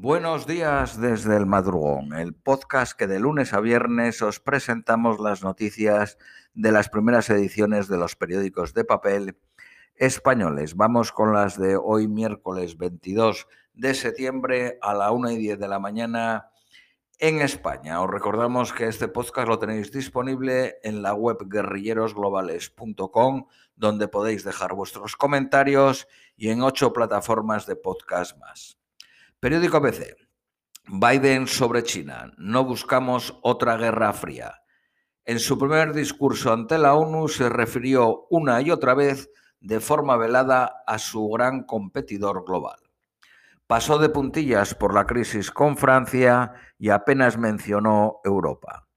Buenos días desde el madrugón, el podcast que de lunes a viernes os presentamos las noticias de las primeras ediciones de los periódicos de papel españoles. Vamos con las de hoy miércoles 22 de septiembre a la 1 y 10 de la mañana en España. Os recordamos que este podcast lo tenéis disponible en la web guerrillerosglobales.com, donde podéis dejar vuestros comentarios y en ocho plataformas de podcast más. Periódico BC. Biden sobre China. No buscamos otra guerra fría. En su primer discurso ante la ONU se refirió una y otra vez de forma velada a su gran competidor global. Pasó de puntillas por la crisis con Francia y apenas mencionó Europa.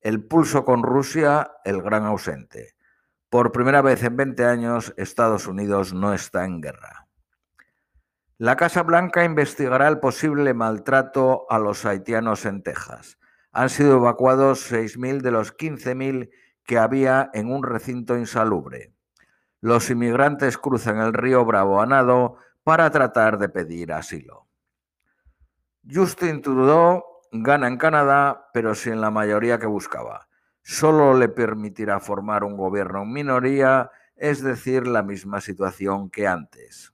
El pulso con Rusia, el gran ausente. Por primera vez en 20 años, Estados Unidos no está en guerra. La Casa Blanca investigará el posible maltrato a los haitianos en Texas. Han sido evacuados 6.000 de los 15.000 que había en un recinto insalubre. Los inmigrantes cruzan el río Bravo a nado para tratar de pedir asilo. Justin Trudeau gana en Canadá, pero sin la mayoría que buscaba. Solo le permitirá formar un gobierno en minoría, es decir, la misma situación que antes.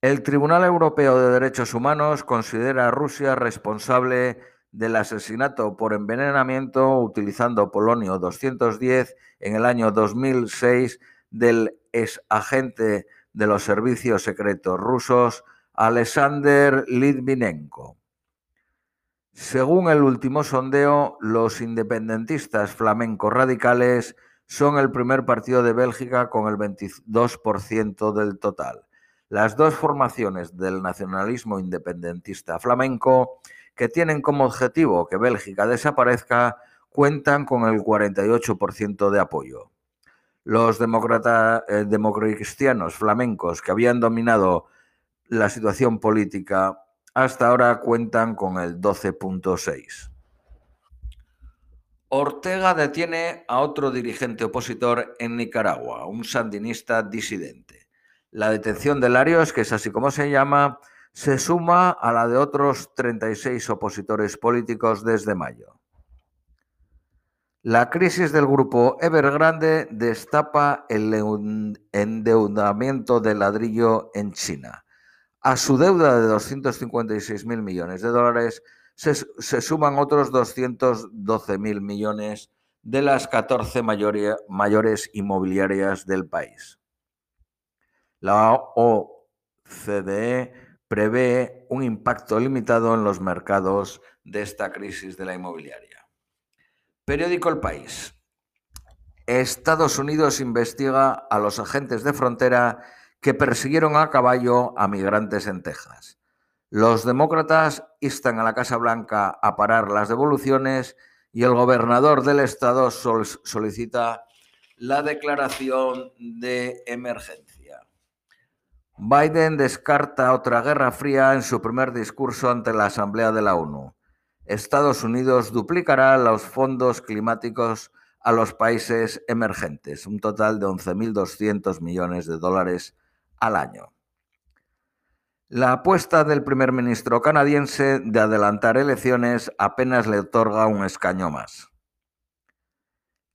El Tribunal Europeo de Derechos Humanos considera a Rusia responsable del asesinato por envenenamiento utilizando polonio 210 en el año 2006 del exagente de los servicios secretos rusos Alexander Litvinenko. Según el último sondeo, los independentistas flamencos radicales son el primer partido de Bélgica con el 22% del total las dos formaciones del nacionalismo independentista flamenco, que tienen como objetivo que Bélgica desaparezca, cuentan con el 48% de apoyo. Los eh, democristianos flamencos que habían dominado la situación política hasta ahora cuentan con el 12.6. Ortega detiene a otro dirigente opositor en Nicaragua, un sandinista disidente. La detención de Larios, que es así como se llama, se suma a la de otros 36 opositores políticos desde mayo. La crisis del grupo Evergrande destapa el endeudamiento de ladrillo en China. A su deuda de 256 mil millones de dólares se, suman otros 212 mil millones de las 14 mayores inmobiliarias del país. La OCDE prevé un impacto limitado en los mercados de esta crisis de la inmobiliaria. Periódico El País. Estados Unidos investiga a los agentes de frontera que persiguieron a caballo a migrantes en Texas. Los demócratas instan a la Casa Blanca a parar las devoluciones y el gobernador del estado solicita la declaración de emergencia. Biden descarta otra guerra fría en su primer discurso ante la Asamblea de la ONU. Estados Unidos duplicará los fondos climáticos a los países emergentes, un total de 11.200 millones de dólares al año. La apuesta del primer ministro canadiense de adelantar elecciones apenas le otorga un escaño más.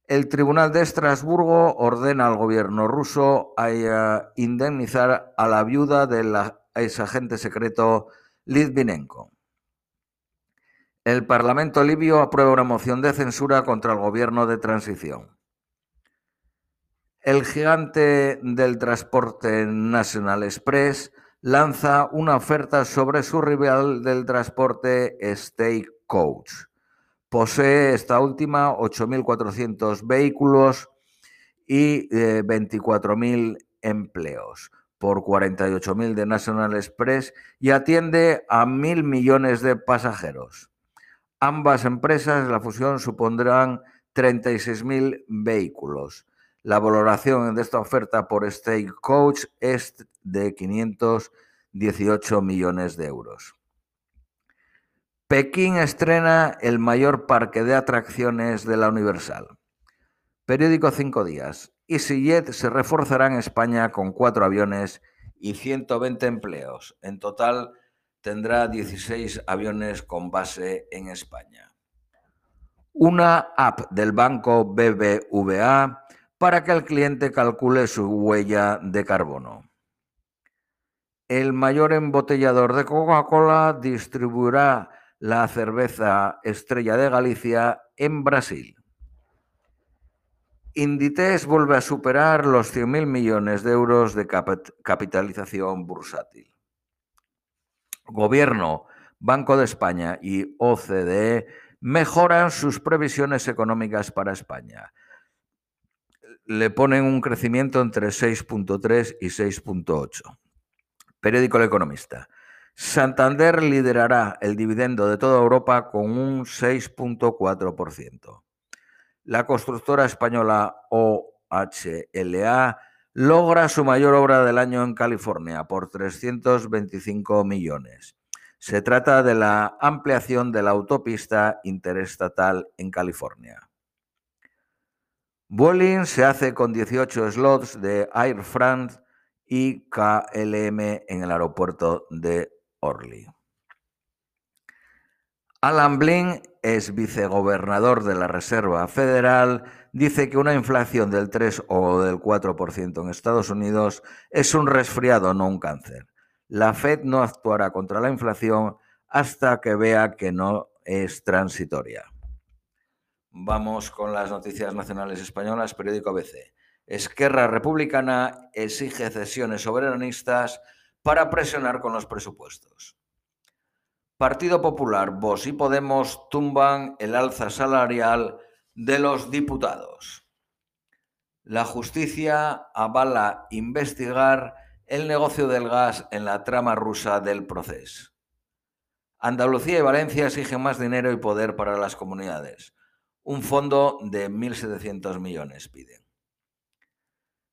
El Tribunal de Estrasburgo ordena al gobierno ruso a eh, indemnizar a la viuda del exagente secreto Litvinenko. El Parlamento libio aprueba una moción de censura contra el gobierno de transición. El gigante del transporte National Express lanza una oferta sobre su rival del transporte State Coach. Posee esta última 8.400 vehículos y 24.000 eh, empleos por 48.000 de National Express y atiende a mil millones de pasajeros. Ambas empresas, la fusión, supondrán 36.000 vehículos. La valoración de esta oferta por State Coach es de 518 millones de euros. Pekín estrena el mayor parque de atracciones de la Universal. Periódico Cinco Días. EasyJet se reforzará en España con cuatro aviones y 120 empleos. En total, tendrá 16 aviones con base en España. Una app del banco BBVA para que el cliente calcule su huella de carbono. El mayor embotellador de Coca-Cola distribuirá la cerveza Estrella de Galicia en Brasil. Inditex vuelve a superar los 100.000 millones de euros de capitalización bursátil. Gobierno, Banco de España y OCDE mejoran sus previsiones económicas para España. Le ponen un crecimiento entre 6.3 y 6.8. Periódico El Economista. Santander liderará el dividendo de toda Europa con un 6.4%. La constructora española OHLA logra su mayor obra del año en California por 325 millones. Se trata de la ampliación de la autopista interestatal en California. Vueling se hace con 18 slots de Air France y KLM en el aeropuerto de Orly. Alan Blin es vicegobernador de la Reserva Federal, dice que una inflación del 3 o del 4% en Estados Unidos es un resfriado, no un cáncer. La Fed no actuará contra la inflación hasta que vea que no es transitoria. Vamos con las noticias nacionales españolas, periódico ABC. Esquerra Republicana exige cesiones soberanistas para presionar con los presupuestos. Partido Popular, Vox y Podemos tumban el alza salarial de los diputados. La justicia avala investigar el negocio del gas en la trama rusa del proceso. Andalucía y Valencia exigen más dinero y poder para las comunidades. Un fondo de 1.700 millones piden.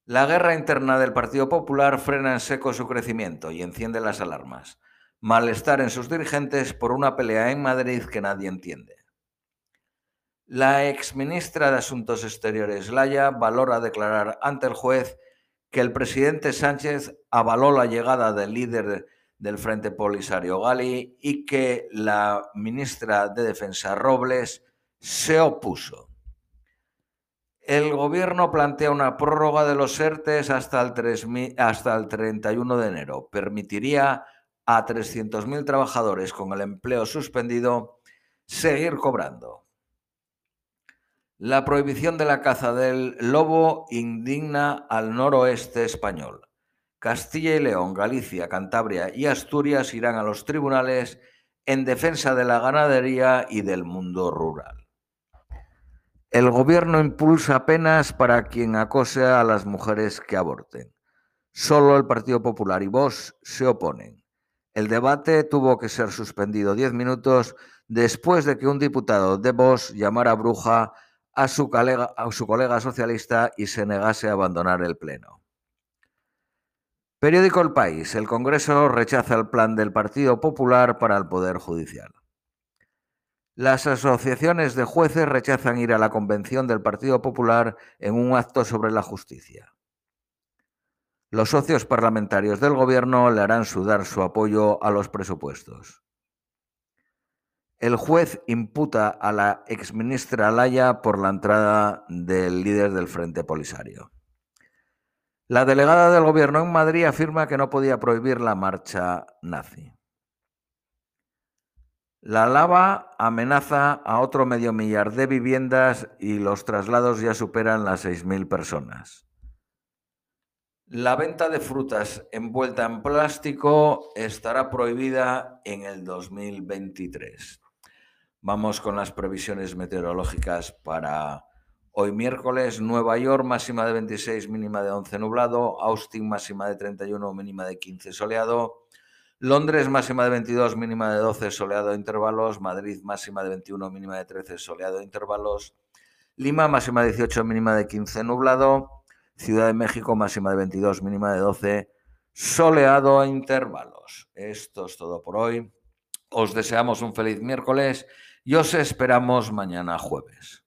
La guerra interna del Partido Popular frena en seco su crecimiento y enciende las alarmas. Malestar en sus dirigentes por una pelea en Madrid que nadie entiende. La exministra de Asuntos Exteriores, Laya, valora declarar ante el juez que el presidente Sánchez avaló la llegada del líder del Frente Polisario Gali y que la ministra de Defensa Robles se opuso. El gobierno plantea una prórroga de los ERTES hasta el, hasta el 31 de enero. Permitiría a 300.000 trabajadores con el empleo suspendido seguir cobrando. La prohibición de la caza del lobo indigna al noroeste español. Castilla y León, Galicia, Cantabria y Asturias irán a los tribunales en defensa de la ganadería y del mundo rural. El gobierno impulsa penas para quien acose a las mujeres que aborten. Solo el Partido Popular y Vox se oponen. El debate tuvo que ser suspendido diez minutos después de que un diputado de Vox llamara bruja a a su colega socialista y se negase a abandonar el Pleno. Periódico El País. El Congreso rechaza el plan del Partido Popular para el Poder Judicial. Las asociaciones de jueces rechazan ir a la convención del Partido Popular en un acto sobre la justicia. Los socios parlamentarios del Gobierno le harán sudar su apoyo a los presupuestos. El juez imputa a la exministra Laya por la entrada del líder del Frente Polisario. La delegada del Gobierno en Madrid afirma que no podía prohibir la marcha nazi. La lava amenaza a otro medio millar de viviendas y los traslados ya superan las 6.000 personas. La venta de frutas envuelta en plástico estará prohibida en el 2023. Vamos con las previsiones meteorológicas para hoy miércoles. Nueva York máxima de 26, mínima de 11 nublado. Austin máxima de 31, mínima de 15 soleado. Londres máxima de 22, mínima de 12, soleado de intervalos. Madrid máxima de 21, mínima de 13, soleado de intervalos. Lima máxima de 18, mínima de 15, nublado. Ciudad de México máxima de 22, mínima de 12, soleado a intervalos. Esto es todo por hoy. Os deseamos un feliz miércoles y os esperamos mañana jueves.